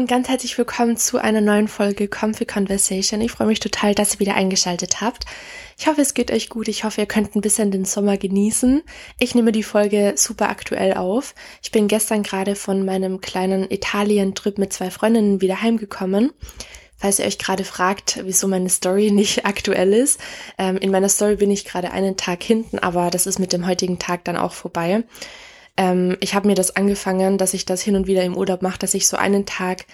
und ganz herzlich willkommen zu einer neuen Folge Comfy Conversation. Ich freue mich total, dass ihr wieder eingeschaltet habt. Ich hoffe, es geht euch gut. Ich hoffe, ihr könnt ein bisschen den Sommer genießen. Ich nehme die Folge super aktuell auf. Ich bin gestern gerade von meinem kleinen Italien-Trip mit zwei Freundinnen wieder heimgekommen. Falls ihr euch gerade fragt, wieso meine Story nicht aktuell ist. Ähm, in meiner Story bin ich gerade einen Tag hinten, aber das ist mit dem heutigen Tag dann auch vorbei. Ähm, ich habe mir das angefangen, dass ich das hin und wieder im Urlaub mache, dass ich so einen Tag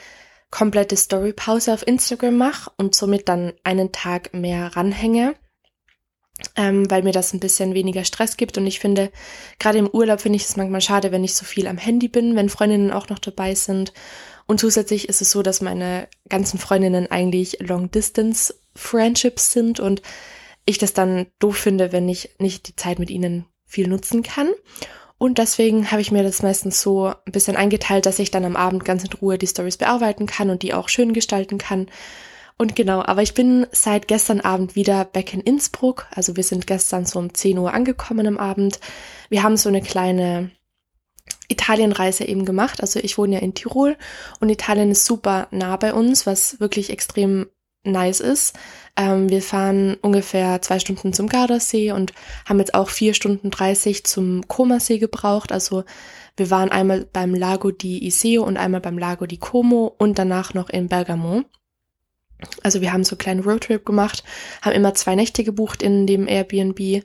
komplette Storypause auf Instagram mache und somit dann einen Tag mehr ranhänge, ähm, weil mir das ein bisschen weniger Stress gibt. Und ich finde, gerade im Urlaub finde ich es manchmal schade, wenn ich so viel am Handy bin, wenn Freundinnen auch noch dabei sind. Und zusätzlich ist es so, dass meine ganzen Freundinnen eigentlich Long-Distance-Friendships sind und ich das dann doof finde, wenn ich nicht die Zeit mit ihnen viel nutzen kann. Und deswegen habe ich mir das meistens so ein bisschen eingeteilt, dass ich dann am Abend ganz in Ruhe die Stories bearbeiten kann und die auch schön gestalten kann. Und genau, aber ich bin seit gestern Abend wieder back in Innsbruck. Also wir sind gestern so um 10 Uhr angekommen am Abend. Wir haben so eine kleine Italienreise eben gemacht. Also ich wohne ja in Tirol und Italien ist super nah bei uns, was wirklich extrem nice ist. Ähm, wir fahren ungefähr zwei Stunden zum Gardasee und haben jetzt auch vier Stunden dreißig zum Comasee gebraucht. Also wir waren einmal beim Lago di Iseo und einmal beim Lago di Como und danach noch in Bergamo. Also wir haben so einen kleinen Roadtrip gemacht, haben immer zwei Nächte gebucht in dem Airbnb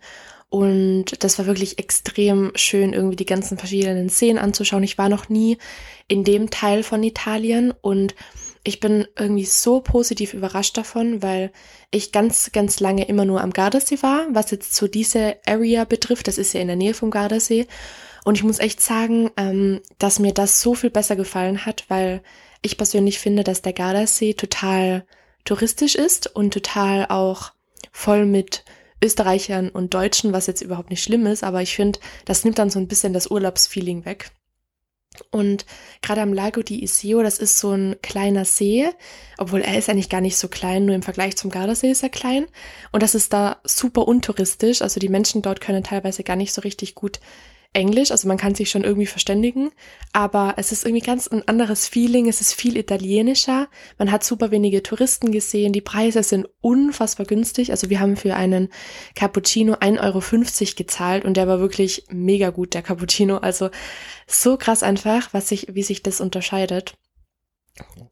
und das war wirklich extrem schön, irgendwie die ganzen verschiedenen Szenen anzuschauen. Ich war noch nie in dem Teil von Italien und ich bin irgendwie so positiv überrascht davon, weil ich ganz, ganz lange immer nur am Gardasee war, was jetzt so diese Area betrifft. Das ist ja in der Nähe vom Gardasee. Und ich muss echt sagen, ähm, dass mir das so viel besser gefallen hat, weil ich persönlich finde, dass der Gardasee total touristisch ist und total auch voll mit Österreichern und Deutschen, was jetzt überhaupt nicht schlimm ist, aber ich finde, das nimmt dann so ein bisschen das Urlaubsfeeling weg. Und gerade am Lago di Iseo, das ist so ein kleiner See, obwohl er ist eigentlich gar nicht so klein, nur im Vergleich zum Gardasee ist er klein. Und das ist da super untouristisch, also die Menschen dort können teilweise gar nicht so richtig gut Englisch, also man kann sich schon irgendwie verständigen, aber es ist irgendwie ganz ein anderes Feeling, es ist viel italienischer, man hat super wenige Touristen gesehen, die Preise sind unfassbar günstig, also wir haben für einen Cappuccino 1,50 Euro gezahlt und der war wirklich mega gut, der Cappuccino, also so krass einfach, was sich, wie sich das unterscheidet.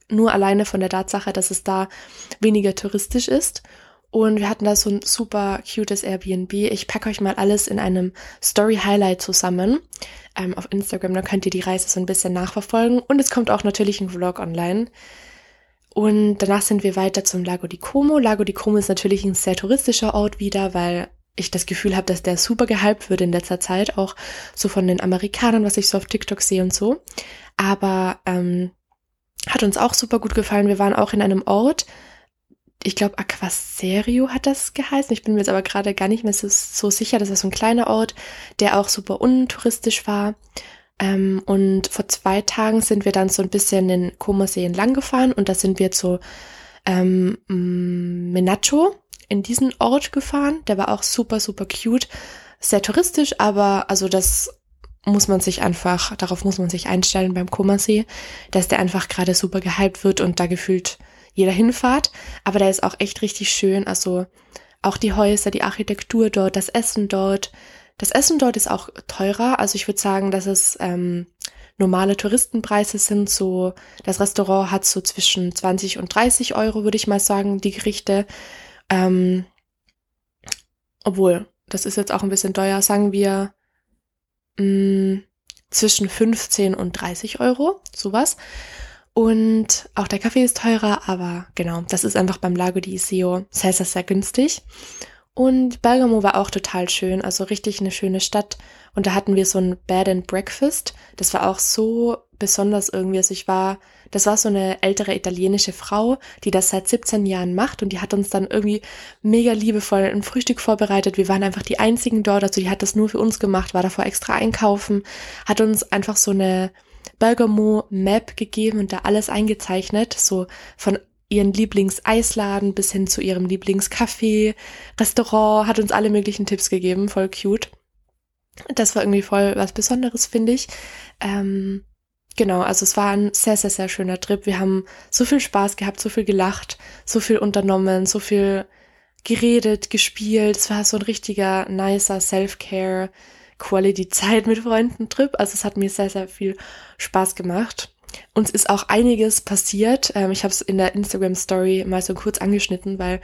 Nur alleine von der Tatsache, dass es da weniger touristisch ist und wir hatten da so ein super cutes Airbnb. Ich packe euch mal alles in einem Story-Highlight zusammen ähm, auf Instagram. Da könnt ihr die Reise so ein bisschen nachverfolgen. Und es kommt auch natürlich ein Vlog online. Und danach sind wir weiter zum Lago di Como. Lago di Como ist natürlich ein sehr touristischer Ort wieder, weil ich das Gefühl habe, dass der super gehypt wird in letzter Zeit, auch so von den Amerikanern, was ich so auf TikTok sehe und so. Aber ähm, hat uns auch super gut gefallen. Wir waren auch in einem Ort, ich glaube, Aquaserio hat das geheißen. Ich bin mir jetzt aber gerade gar nicht mehr so, so, sicher. Das war so ein kleiner Ort, der auch super untouristisch war. Ähm, und vor zwei Tagen sind wir dann so ein bisschen den Como-See entlang gefahren und da sind wir zu ähm, Menacho in diesen Ort gefahren. Der war auch super, super cute. Sehr touristisch, aber also das muss man sich einfach, darauf muss man sich einstellen beim Como-See, dass der einfach gerade super gehypt wird und da gefühlt jeder hinfahrt. Aber der ist auch echt richtig schön. Also auch die Häuser, die Architektur dort, das Essen dort. Das Essen dort ist auch teurer. Also ich würde sagen, dass es ähm, normale Touristenpreise sind. So das Restaurant hat so zwischen 20 und 30 Euro, würde ich mal sagen, die Gerichte. Ähm, obwohl, das ist jetzt auch ein bisschen teuer, sagen wir mh, mm, zwischen 15 und 30 Euro, sowas. Und auch der Kaffee ist teurer, aber genau, das ist einfach beim Lago di Iseo sehr, sehr, sehr günstig. Und Bergamo war auch total schön, also richtig eine schöne Stadt. Und da hatten wir so ein Bed and Breakfast. Das war auch so besonders irgendwie. Also ich war, das war so eine ältere italienische Frau, die das seit 17 Jahren macht und die hat uns dann irgendwie mega liebevoll ein Frühstück vorbereitet. Wir waren einfach die einzigen dort, also die hat das nur für uns gemacht, war davor extra einkaufen, hat uns einfach so eine Bergamo Map gegeben und da alles eingezeichnet, so von ihren Lieblingseisladen bis hin zu ihrem Lieblingscafé, Restaurant, hat uns alle möglichen Tipps gegeben, voll cute. Das war irgendwie voll was Besonderes, finde ich. Ähm, genau, also es war ein sehr, sehr, sehr schöner Trip. Wir haben so viel Spaß gehabt, so viel gelacht, so viel unternommen, so viel geredet, gespielt. Es war so ein richtiger, nicer Self-Care, Quality-Zeit mit Freunden-Trip. Also es hat mir sehr, sehr viel Spaß gemacht. Uns ist auch einiges passiert. Ähm, ich habe es in der Instagram-Story mal so kurz angeschnitten, weil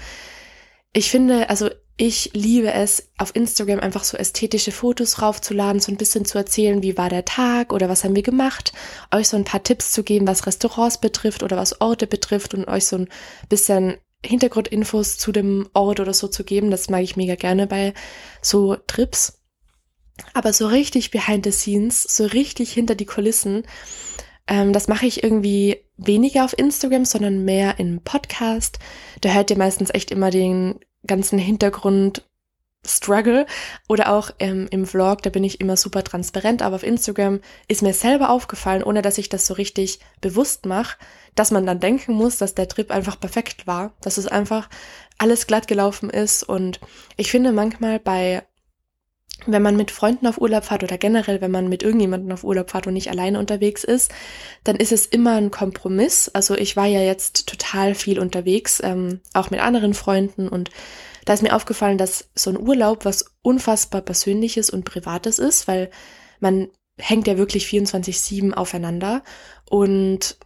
ich finde, also ich liebe es, auf Instagram einfach so ästhetische Fotos raufzuladen, so ein bisschen zu erzählen, wie war der Tag oder was haben wir gemacht, euch so ein paar Tipps zu geben, was Restaurants betrifft oder was Orte betrifft und euch so ein bisschen Hintergrundinfos zu dem Ort oder so zu geben. Das mag ich mega gerne bei so Trips. Aber so richtig behind the scenes, so richtig hinter die Kulissen, ähm, das mache ich irgendwie weniger auf Instagram, sondern mehr im Podcast. Da hört ihr meistens echt immer den ganzen Hintergrund Struggle oder auch ähm, im Vlog, da bin ich immer super transparent, aber auf Instagram ist mir selber aufgefallen, ohne dass ich das so richtig bewusst mache, dass man dann denken muss, dass der Trip einfach perfekt war, dass es einfach alles glatt gelaufen ist und ich finde manchmal bei wenn man mit Freunden auf Urlaub fährt oder generell, wenn man mit irgendjemandem auf Urlaub fährt und nicht alleine unterwegs ist, dann ist es immer ein Kompromiss. Also ich war ja jetzt total viel unterwegs, ähm, auch mit anderen Freunden und da ist mir aufgefallen, dass so ein Urlaub was unfassbar Persönliches und Privates ist, weil man hängt ja wirklich 24-7 aufeinander und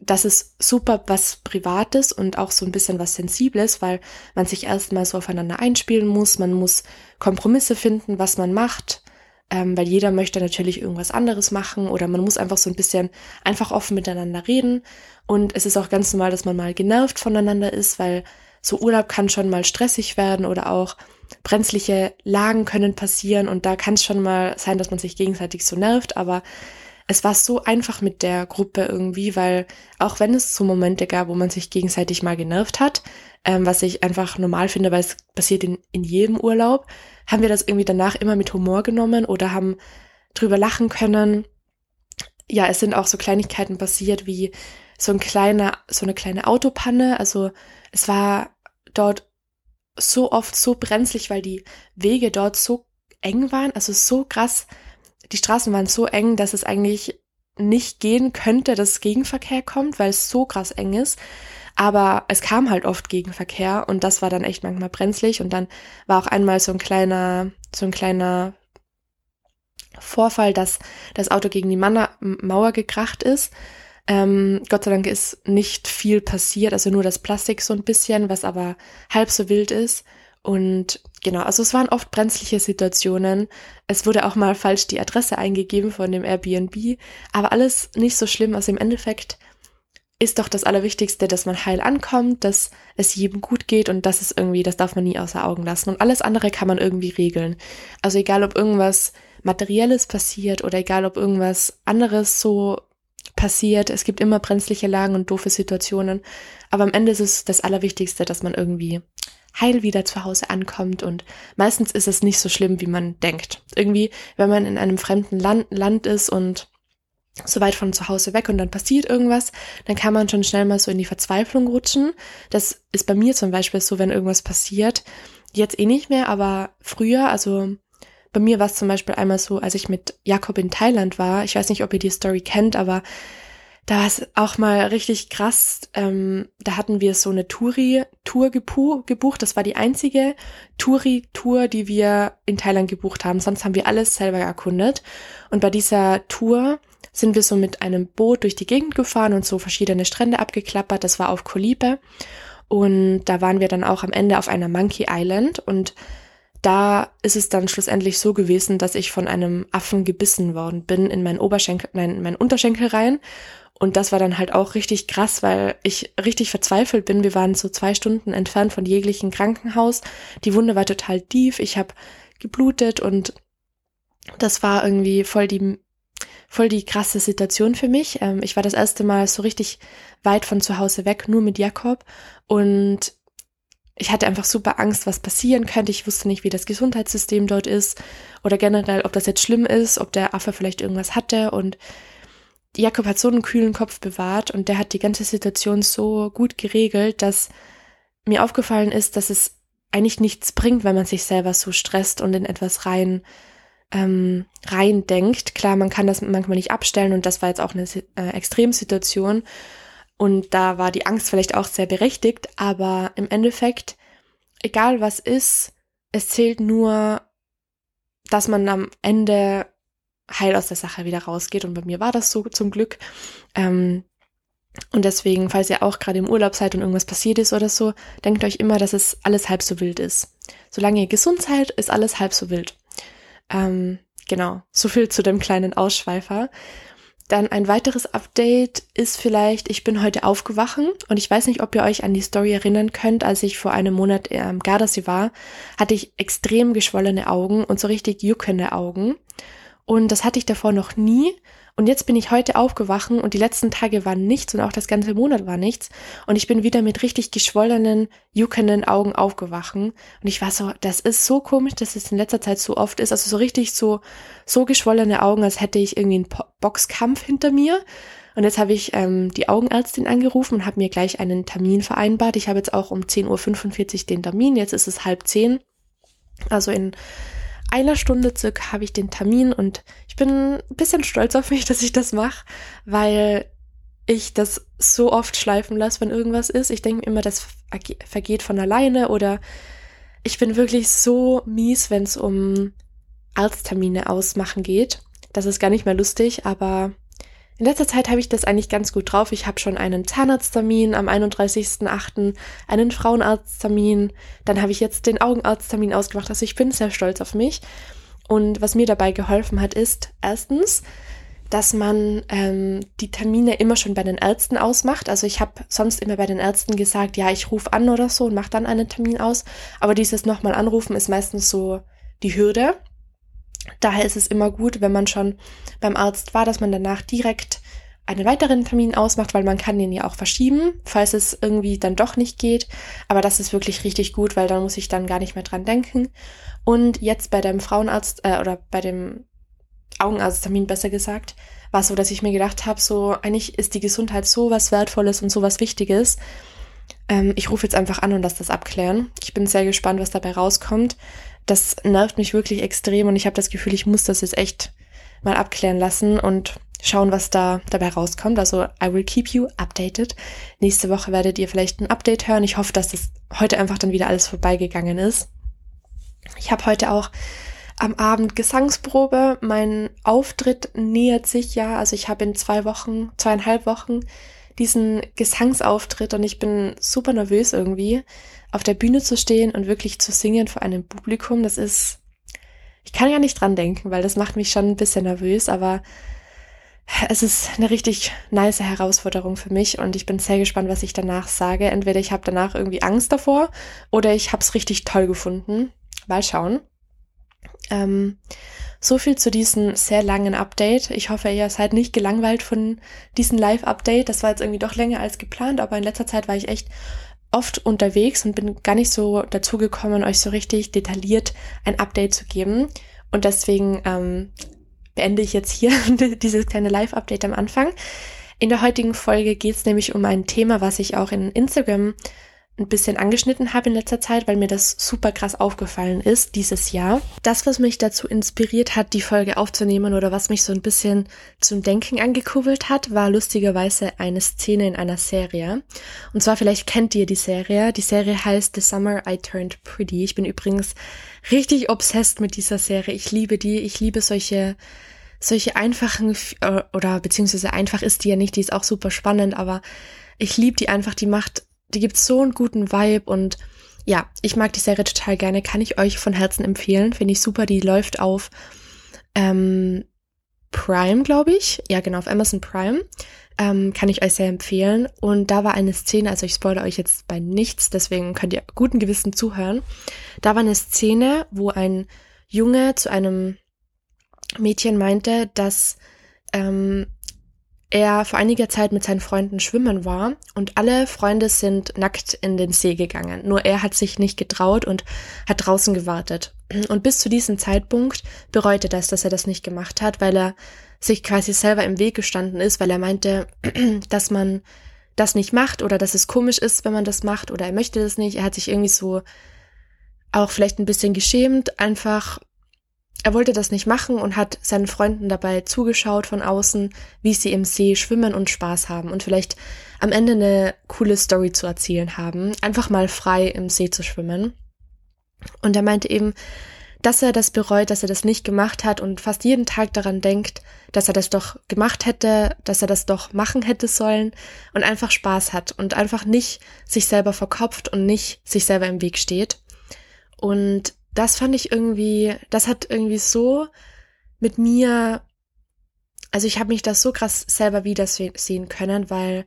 das ist super was Privates und auch so ein bisschen was Sensibles, weil man sich erstmal so aufeinander einspielen muss. Man muss Kompromisse finden, was man macht, ähm, weil jeder möchte natürlich irgendwas anderes machen oder man muss einfach so ein bisschen einfach offen miteinander reden. Und es ist auch ganz normal, dass man mal genervt voneinander ist, weil so Urlaub kann schon mal stressig werden oder auch brenzliche Lagen können passieren und da kann es schon mal sein, dass man sich gegenseitig so nervt, aber es war so einfach mit der Gruppe irgendwie, weil auch wenn es so Momente gab, wo man sich gegenseitig mal genervt hat, ähm, was ich einfach normal finde, weil es passiert in, in jedem Urlaub, haben wir das irgendwie danach immer mit Humor genommen oder haben drüber lachen können. Ja, es sind auch so Kleinigkeiten passiert wie so ein kleiner, so eine kleine Autopanne. Also es war dort so oft so brenzlig, weil die Wege dort so eng waren, also so krass die Straßen waren so eng, dass es eigentlich nicht gehen könnte, dass Gegenverkehr kommt, weil es so krass eng ist. Aber es kam halt oft Gegenverkehr und das war dann echt manchmal brenzlig. Und dann war auch einmal so ein kleiner, so ein kleiner Vorfall, dass das Auto gegen die Mauer gekracht ist. Ähm, Gott sei Dank ist nicht viel passiert, also nur das Plastik so ein bisschen, was aber halb so wild ist. Und genau, also es waren oft brenzliche Situationen. Es wurde auch mal falsch die Adresse eingegeben von dem Airbnb, aber alles nicht so schlimm. Also im Endeffekt ist doch das Allerwichtigste, dass man heil ankommt, dass es jedem gut geht und das ist irgendwie, das darf man nie außer Augen lassen. Und alles andere kann man irgendwie regeln. Also egal, ob irgendwas Materielles passiert oder egal, ob irgendwas anderes so passiert. Es gibt immer brenzliche Lagen und doofe Situationen. Aber am Ende ist es das Allerwichtigste, dass man irgendwie heil wieder zu Hause ankommt und meistens ist es nicht so schlimm, wie man denkt. Irgendwie, wenn man in einem fremden Land, Land ist und so weit von zu Hause weg und dann passiert irgendwas, dann kann man schon schnell mal so in die Verzweiflung rutschen. Das ist bei mir zum Beispiel so, wenn irgendwas passiert. Jetzt eh nicht mehr, aber früher, also bei mir war es zum Beispiel einmal so, als ich mit Jakob in Thailand war. Ich weiß nicht, ob ihr die Story kennt, aber da war es auch mal richtig krass. Ähm, da hatten wir so eine Touri-Tour gebucht. Das war die einzige Touri-Tour, die wir in Thailand gebucht haben. Sonst haben wir alles selber erkundet. Und bei dieser Tour sind wir so mit einem Boot durch die Gegend gefahren und so verschiedene Strände abgeklappert. Das war auf Kolibe. Und da waren wir dann auch am Ende auf einer Monkey Island und da ist es dann schlussendlich so gewesen, dass ich von einem Affen gebissen worden bin in meinen Oberschenkel, nein, in meinen Unterschenkel rein und das war dann halt auch richtig krass, weil ich richtig verzweifelt bin. Wir waren so zwei Stunden entfernt von jeglichen Krankenhaus. Die Wunde war total tief. Ich habe geblutet und das war irgendwie voll die voll die krasse Situation für mich. Ähm, ich war das erste Mal so richtig weit von zu Hause weg, nur mit Jakob und ich hatte einfach super Angst, was passieren könnte. Ich wusste nicht, wie das Gesundheitssystem dort ist oder generell, ob das jetzt schlimm ist, ob der Affe vielleicht irgendwas hatte und Jakob hat so einen kühlen Kopf bewahrt und der hat die ganze Situation so gut geregelt, dass mir aufgefallen ist, dass es eigentlich nichts bringt, wenn man sich selber so stresst und in etwas rein ähm, reindenkt. Klar, man kann das manchmal nicht abstellen und das war jetzt auch eine äh, Extremsituation und da war die Angst vielleicht auch sehr berechtigt, aber im Endeffekt, egal was ist, es zählt nur, dass man am Ende heil aus der Sache wieder rausgeht und bei mir war das so zum Glück. Ähm, und deswegen, falls ihr auch gerade im Urlaub seid und irgendwas passiert ist oder so, denkt euch immer, dass es alles halb so wild ist. Solange ihr gesund seid, ist alles halb so wild. Ähm, genau, so viel zu dem kleinen Ausschweifer. Dann ein weiteres Update ist vielleicht, ich bin heute aufgewachen und ich weiß nicht, ob ihr euch an die Story erinnern könnt, als ich vor einem Monat am Gardasee war, hatte ich extrem geschwollene Augen und so richtig juckende Augen. Und das hatte ich davor noch nie. Und jetzt bin ich heute aufgewachen und die letzten Tage waren nichts und auch das ganze Monat war nichts. Und ich bin wieder mit richtig geschwollenen, juckenden Augen aufgewachen. Und ich war so, das ist so komisch, dass es in letzter Zeit so oft ist. Also so richtig so, so geschwollene Augen, als hätte ich irgendwie einen Boxkampf hinter mir. Und jetzt habe ich ähm, die Augenärztin angerufen und habe mir gleich einen Termin vereinbart. Ich habe jetzt auch um 10.45 Uhr den Termin. Jetzt ist es halb zehn. Also in einer Stunde circa habe ich den Termin und ich bin ein bisschen stolz auf mich, dass ich das mache, weil ich das so oft schleifen lasse, wenn irgendwas ist. Ich denke immer, das vergeht von alleine oder ich bin wirklich so mies, wenn es um Arzttermine ausmachen geht. Das ist gar nicht mehr lustig, aber in letzter Zeit habe ich das eigentlich ganz gut drauf. Ich habe schon einen Zahnarzttermin am 31.08., einen Frauenarzttermin, dann habe ich jetzt den Augenarzttermin ausgemacht. Also ich bin sehr stolz auf mich. Und was mir dabei geholfen hat, ist erstens, dass man ähm, die Termine immer schon bei den Ärzten ausmacht. Also ich habe sonst immer bei den Ärzten gesagt, ja, ich rufe an oder so und mache dann einen Termin aus. Aber dieses nochmal anrufen ist meistens so die Hürde. Daher ist es immer gut, wenn man schon beim Arzt war, dass man danach direkt einen weiteren Termin ausmacht, weil man kann den ja auch verschieben, falls es irgendwie dann doch nicht geht. Aber das ist wirklich richtig gut, weil dann muss ich dann gar nicht mehr dran denken. Und jetzt bei dem Frauenarzt äh, oder bei dem Augenarzttermin besser gesagt, war es so, dass ich mir gedacht habe, so eigentlich ist die Gesundheit so was Wertvolles und so was Wichtiges. Ähm, ich rufe jetzt einfach an und lasse das abklären. Ich bin sehr gespannt, was dabei rauskommt das nervt mich wirklich extrem und ich habe das Gefühl, ich muss das jetzt echt mal abklären lassen und schauen, was da dabei rauskommt. Also I will keep you updated. Nächste Woche werdet ihr vielleicht ein Update hören. Ich hoffe, dass das heute einfach dann wieder alles vorbeigegangen ist. Ich habe heute auch am Abend Gesangsprobe. Mein Auftritt nähert sich ja. Also ich habe in zwei Wochen, zweieinhalb Wochen diesen Gesangsauftritt und ich bin super nervös irgendwie auf der Bühne zu stehen und wirklich zu singen vor einem Publikum, das ist, ich kann ja nicht dran denken, weil das macht mich schon ein bisschen nervös, aber es ist eine richtig nice Herausforderung für mich und ich bin sehr gespannt, was ich danach sage. Entweder ich habe danach irgendwie Angst davor oder ich habe es richtig toll gefunden. Mal schauen. Ähm, so viel zu diesem sehr langen Update. Ich hoffe, ihr seid nicht gelangweilt von diesem Live-Update. Das war jetzt irgendwie doch länger als geplant, aber in letzter Zeit war ich echt oft unterwegs und bin gar nicht so dazu gekommen, euch so richtig detailliert ein Update zu geben. Und deswegen ähm, beende ich jetzt hier dieses kleine Live-Update am Anfang. In der heutigen Folge geht es nämlich um ein Thema, was ich auch in Instagram ein bisschen angeschnitten habe in letzter Zeit, weil mir das super krass aufgefallen ist dieses Jahr. Das, was mich dazu inspiriert hat, die Folge aufzunehmen oder was mich so ein bisschen zum Denken angekurbelt hat, war lustigerweise eine Szene in einer Serie. Und zwar vielleicht kennt ihr die Serie. Die Serie heißt The Summer I Turned Pretty. Ich bin übrigens richtig obsessed mit dieser Serie. Ich liebe die. Ich liebe solche solche einfachen äh, oder beziehungsweise einfach ist die ja nicht, die ist auch super spannend, aber ich liebe die einfach, die macht die gibt so einen guten Vibe und ja, ich mag die Serie total gerne, kann ich euch von Herzen empfehlen. Finde ich super, die läuft auf ähm, Prime, glaube ich. Ja, genau, auf Amazon Prime. Ähm, kann ich euch sehr empfehlen. Und da war eine Szene, also ich spoilere euch jetzt bei nichts, deswegen könnt ihr guten Gewissen zuhören. Da war eine Szene, wo ein Junge zu einem Mädchen meinte, dass ähm, er vor einiger Zeit mit seinen Freunden schwimmen war und alle Freunde sind nackt in den See gegangen. Nur er hat sich nicht getraut und hat draußen gewartet. Und bis zu diesem Zeitpunkt bereute das, dass er das nicht gemacht hat, weil er sich quasi selber im Weg gestanden ist, weil er meinte, dass man das nicht macht oder dass es komisch ist, wenn man das macht oder er möchte das nicht. Er hat sich irgendwie so auch vielleicht ein bisschen geschämt, einfach er wollte das nicht machen und hat seinen Freunden dabei zugeschaut von außen, wie sie im See schwimmen und Spaß haben und vielleicht am Ende eine coole Story zu erzählen haben, einfach mal frei im See zu schwimmen. Und er meinte eben, dass er das bereut, dass er das nicht gemacht hat und fast jeden Tag daran denkt, dass er das doch gemacht hätte, dass er das doch machen hätte sollen und einfach Spaß hat und einfach nicht sich selber verkopft und nicht sich selber im Weg steht. Und das fand ich irgendwie, das hat irgendwie so mit mir, also ich habe mich das so krass selber wiedersehen können, weil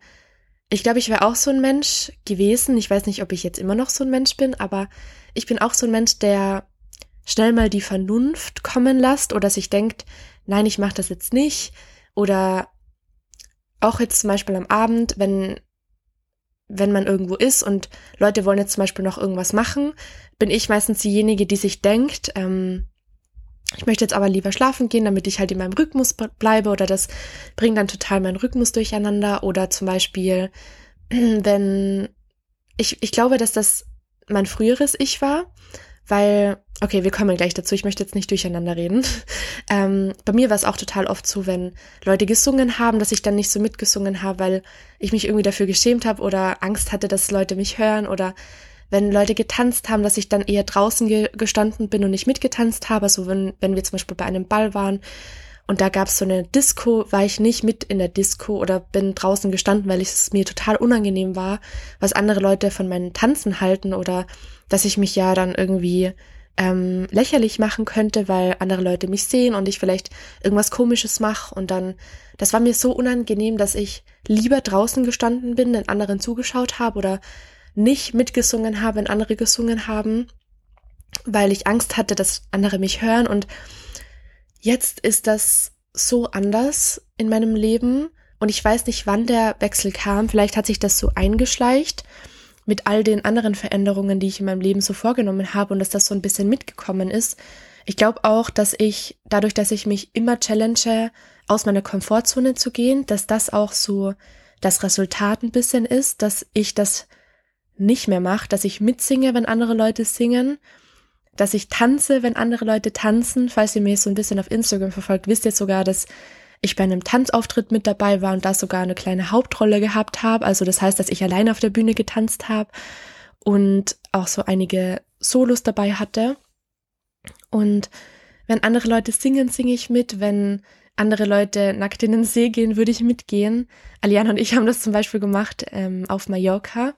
ich glaube, ich wäre auch so ein Mensch gewesen. Ich weiß nicht, ob ich jetzt immer noch so ein Mensch bin, aber ich bin auch so ein Mensch, der schnell mal die Vernunft kommen lässt oder sich denkt, nein, ich mache das jetzt nicht. Oder auch jetzt zum Beispiel am Abend, wenn wenn man irgendwo ist und Leute wollen jetzt zum Beispiel noch irgendwas machen, bin ich meistens diejenige, die sich denkt, ähm, ich möchte jetzt aber lieber schlafen gehen, damit ich halt in meinem Rhythmus bleibe oder das bringt dann total meinen Rhythmus durcheinander oder zum Beispiel, wenn ich, ich glaube, dass das mein früheres Ich war, weil, okay, wir kommen gleich dazu, ich möchte jetzt nicht durcheinander reden. Ähm, bei mir war es auch total oft so, wenn Leute gesungen haben, dass ich dann nicht so mitgesungen habe, weil ich mich irgendwie dafür geschämt habe oder Angst hatte, dass Leute mich hören oder wenn Leute getanzt haben, dass ich dann eher draußen ge gestanden bin und nicht mitgetanzt habe. Also wenn, wenn wir zum Beispiel bei einem Ball waren und da gab es so eine Disco, war ich nicht mit in der Disco oder bin draußen gestanden, weil es mir total unangenehm war, was andere Leute von meinen Tanzen halten oder dass ich mich ja dann irgendwie ähm, lächerlich machen könnte, weil andere Leute mich sehen und ich vielleicht irgendwas Komisches mache. Und dann, das war mir so unangenehm, dass ich lieber draußen gestanden bin, den anderen zugeschaut habe oder nicht mitgesungen habe, wenn andere gesungen haben, weil ich Angst hatte, dass andere mich hören. Und jetzt ist das so anders in meinem Leben. Und ich weiß nicht, wann der Wechsel kam. Vielleicht hat sich das so eingeschleicht mit all den anderen Veränderungen, die ich in meinem Leben so vorgenommen habe und dass das so ein bisschen mitgekommen ist. Ich glaube auch, dass ich dadurch, dass ich mich immer challenge, aus meiner Komfortzone zu gehen, dass das auch so das Resultat ein bisschen ist, dass ich das nicht mehr mache, dass ich mitsinge, wenn andere Leute singen, dass ich tanze, wenn andere Leute tanzen. Falls ihr mir so ein bisschen auf Instagram verfolgt, wisst ihr sogar, dass ich bei einem Tanzauftritt mit dabei war und da sogar eine kleine Hauptrolle gehabt habe. Also das heißt, dass ich alleine auf der Bühne getanzt habe und auch so einige Solos dabei hatte. Und wenn andere Leute singen, singe ich mit. Wenn andere Leute nackt in den See gehen, würde ich mitgehen. Aliana und ich haben das zum Beispiel gemacht ähm, auf Mallorca.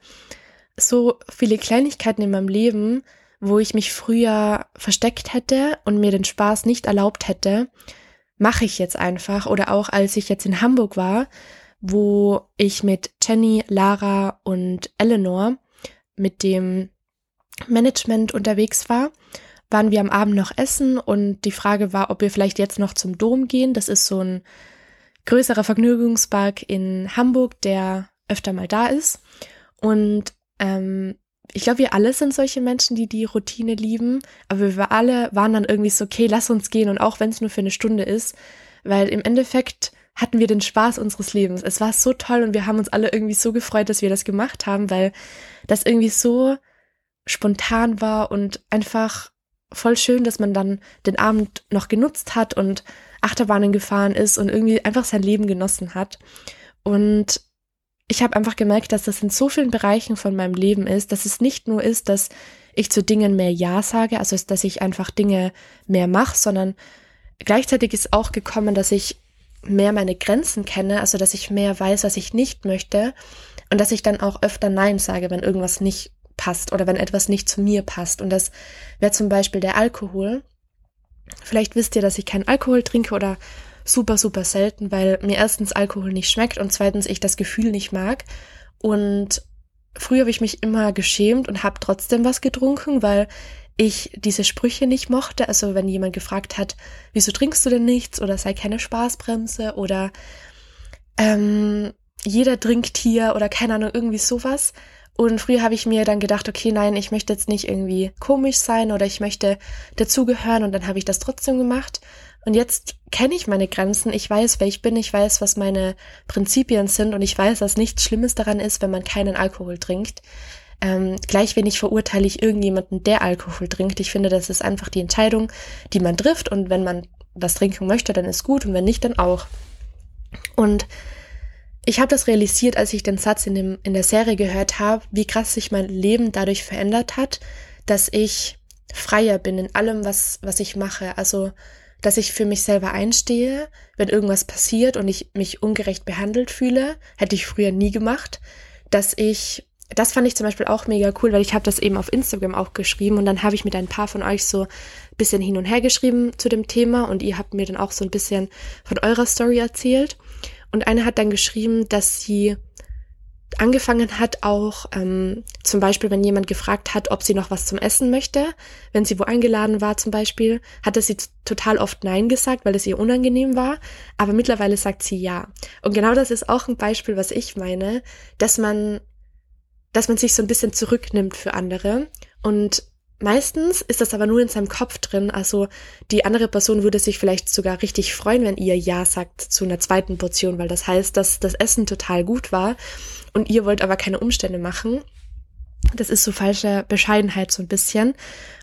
So viele Kleinigkeiten in meinem Leben, wo ich mich früher versteckt hätte und mir den Spaß nicht erlaubt hätte, mache ich jetzt einfach. Oder auch als ich jetzt in Hamburg war, wo ich mit Jenny, Lara und Eleanor mit dem Management unterwegs war, waren wir am Abend noch essen und die Frage war, ob wir vielleicht jetzt noch zum Dom gehen. Das ist so ein größerer Vergnügungspark in Hamburg, der öfter mal da ist. Und ähm, ich glaube, wir alle sind solche Menschen, die die Routine lieben, aber wir alle waren dann irgendwie so, okay, lass uns gehen und auch wenn es nur für eine Stunde ist, weil im Endeffekt hatten wir den Spaß unseres Lebens. Es war so toll und wir haben uns alle irgendwie so gefreut, dass wir das gemacht haben, weil das irgendwie so spontan war und einfach voll schön, dass man dann den Abend noch genutzt hat und Achterbahnen gefahren ist und irgendwie einfach sein Leben genossen hat. Und ich habe einfach gemerkt, dass das in so vielen Bereichen von meinem Leben ist, dass es nicht nur ist, dass ich zu Dingen mehr Ja sage, also dass ich einfach Dinge mehr mache, sondern gleichzeitig ist auch gekommen, dass ich mehr meine Grenzen kenne, also dass ich mehr weiß, was ich nicht möchte und dass ich dann auch öfter Nein sage, wenn irgendwas nicht passt oder wenn etwas nicht zu mir passt. Und das wäre zum Beispiel der Alkohol. Vielleicht wisst ihr, dass ich keinen Alkohol trinke oder super, super selten, weil mir erstens Alkohol nicht schmeckt und zweitens ich das Gefühl nicht mag. Und früher habe ich mich immer geschämt und habe trotzdem was getrunken, weil ich diese Sprüche nicht mochte. Also wenn jemand gefragt hat, wieso trinkst du denn nichts oder sei keine Spaßbremse oder ähm, jeder trinkt hier oder keine Ahnung, irgendwie sowas. Und früher habe ich mir dann gedacht, okay, nein, ich möchte jetzt nicht irgendwie komisch sein oder ich möchte dazugehören und dann habe ich das trotzdem gemacht. Und jetzt kenne ich meine Grenzen, ich weiß, wer ich bin, ich weiß, was meine Prinzipien sind und ich weiß, dass nichts Schlimmes daran ist, wenn man keinen Alkohol trinkt. Ähm, gleich wenig verurteile ich irgendjemanden, der Alkohol trinkt. Ich finde, das ist einfach die Entscheidung, die man trifft. Und wenn man das trinken möchte, dann ist gut. Und wenn nicht, dann auch. Und ich habe das realisiert, als ich den Satz in, dem, in der Serie gehört habe, wie krass sich mein Leben dadurch verändert hat, dass ich freier bin in allem, was, was ich mache. Also, dass ich für mich selber einstehe, wenn irgendwas passiert und ich mich ungerecht behandelt fühle, hätte ich früher nie gemacht. Dass ich, das fand ich zum Beispiel auch mega cool, weil ich habe das eben auf Instagram auch geschrieben und dann habe ich mit ein paar von euch so ein bisschen hin und her geschrieben zu dem Thema und ihr habt mir dann auch so ein bisschen von eurer Story erzählt. Und eine hat dann geschrieben, dass sie angefangen hat, auch ähm, zum Beispiel, wenn jemand gefragt hat, ob sie noch was zum Essen möchte, wenn sie wo eingeladen war zum Beispiel, hatte sie total oft Nein gesagt, weil es ihr unangenehm war, aber mittlerweile sagt sie Ja. Und genau das ist auch ein Beispiel, was ich meine, dass man, dass man sich so ein bisschen zurücknimmt für andere und Meistens ist das aber nur in seinem Kopf drin. Also die andere Person würde sich vielleicht sogar richtig freuen, wenn ihr Ja sagt zu einer zweiten Portion, weil das heißt, dass das Essen total gut war und ihr wollt aber keine Umstände machen. Das ist so falsche Bescheidenheit so ein bisschen.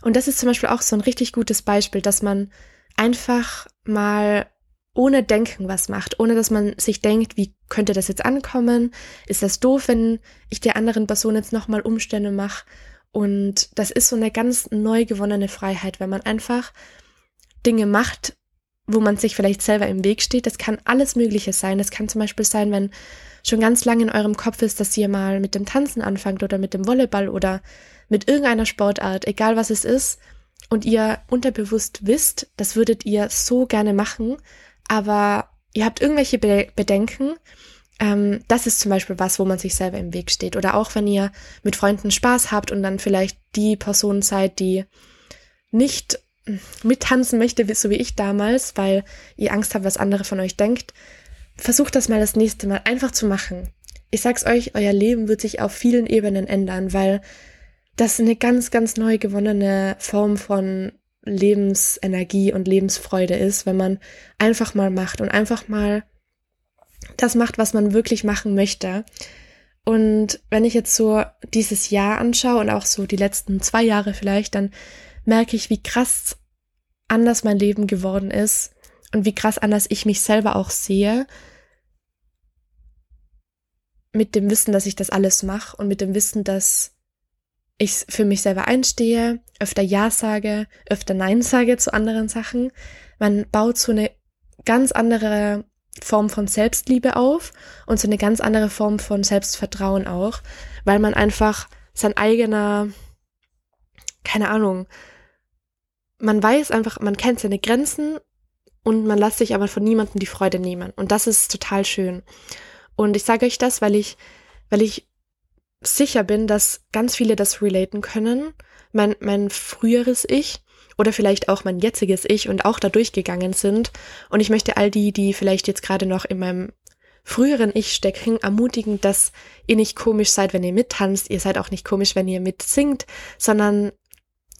Und das ist zum Beispiel auch so ein richtig gutes Beispiel, dass man einfach mal ohne Denken was macht, ohne dass man sich denkt, wie könnte das jetzt ankommen? Ist das doof, wenn ich der anderen Person jetzt nochmal Umstände mache? Und das ist so eine ganz neu gewonnene Freiheit, wenn man einfach Dinge macht, wo man sich vielleicht selber im Weg steht. Das kann alles Mögliche sein. Das kann zum Beispiel sein, wenn schon ganz lange in eurem Kopf ist, dass ihr mal mit dem Tanzen anfangt oder mit dem Volleyball oder mit irgendeiner Sportart, egal was es ist, und ihr unterbewusst wisst, das würdet ihr so gerne machen, aber ihr habt irgendwelche Bedenken ähm, das ist zum Beispiel was, wo man sich selber im Weg steht. Oder auch wenn ihr mit Freunden Spaß habt und dann vielleicht die Person seid, die nicht mittanzen möchte, so wie ich damals, weil ihr Angst habt, was andere von euch denkt, versucht das mal das nächste Mal einfach zu machen. Ich sag's euch, euer Leben wird sich auf vielen Ebenen ändern, weil das eine ganz, ganz neu gewonnene Form von Lebensenergie und Lebensfreude ist, wenn man einfach mal macht und einfach mal das macht, was man wirklich machen möchte. Und wenn ich jetzt so dieses Jahr anschaue und auch so die letzten zwei Jahre vielleicht, dann merke ich, wie krass anders mein Leben geworden ist und wie krass anders ich mich selber auch sehe. Mit dem Wissen, dass ich das alles mache und mit dem Wissen, dass ich für mich selber einstehe, öfter Ja sage, öfter Nein sage zu anderen Sachen. Man baut so eine ganz andere Form von Selbstliebe auf und so eine ganz andere Form von Selbstvertrauen auch, weil man einfach sein eigener, keine Ahnung, man weiß einfach, man kennt seine Grenzen und man lässt sich aber von niemandem die Freude nehmen. Und das ist total schön. Und ich sage euch das, weil ich, weil ich sicher bin, dass ganz viele das relaten können. Mein, mein früheres Ich, oder vielleicht auch mein jetziges Ich und auch da durchgegangen sind. Und ich möchte all die, die vielleicht jetzt gerade noch in meinem früheren Ich stecken, ermutigen, dass ihr nicht komisch seid, wenn ihr mittanzt. Ihr seid auch nicht komisch, wenn ihr mitsingt, sondern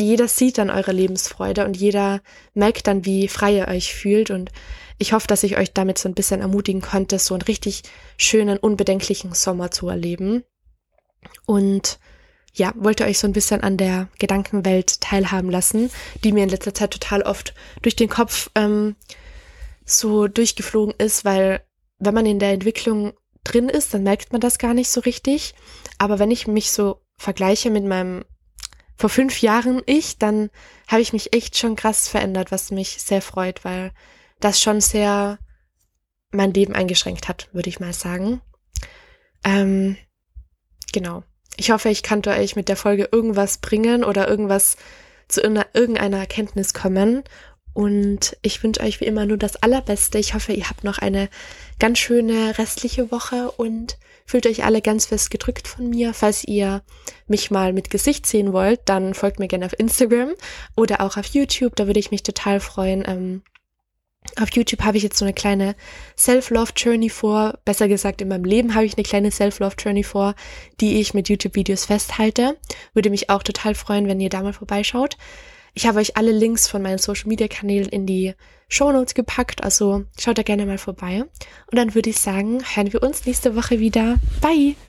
jeder sieht dann eure Lebensfreude und jeder merkt dann, wie frei ihr euch fühlt. Und ich hoffe, dass ich euch damit so ein bisschen ermutigen konnte, so einen richtig schönen, unbedenklichen Sommer zu erleben. Und ja, wollte euch so ein bisschen an der Gedankenwelt teilhaben lassen, die mir in letzter Zeit total oft durch den Kopf ähm, so durchgeflogen ist, weil wenn man in der Entwicklung drin ist, dann merkt man das gar nicht so richtig. Aber wenn ich mich so vergleiche mit meinem vor fünf Jahren ich, dann habe ich mich echt schon krass verändert, was mich sehr freut, weil das schon sehr mein Leben eingeschränkt hat, würde ich mal sagen. Ähm, genau. Ich hoffe, ich konnte euch mit der Folge irgendwas bringen oder irgendwas zu irgendeiner Erkenntnis kommen. Und ich wünsche euch wie immer nur das Allerbeste. Ich hoffe, ihr habt noch eine ganz schöne restliche Woche und fühlt euch alle ganz fest gedrückt von mir. Falls ihr mich mal mit Gesicht sehen wollt, dann folgt mir gerne auf Instagram oder auch auf YouTube. Da würde ich mich total freuen. Ähm, auf YouTube habe ich jetzt so eine kleine Self-Love-Journey vor. Besser gesagt, in meinem Leben habe ich eine kleine Self-Love-Journey vor, die ich mit YouTube-Videos festhalte. Würde mich auch total freuen, wenn ihr da mal vorbeischaut. Ich habe euch alle Links von meinen Social-Media-Kanälen in die Show Notes gepackt, also schaut da gerne mal vorbei. Und dann würde ich sagen, hören wir uns nächste Woche wieder. Bye!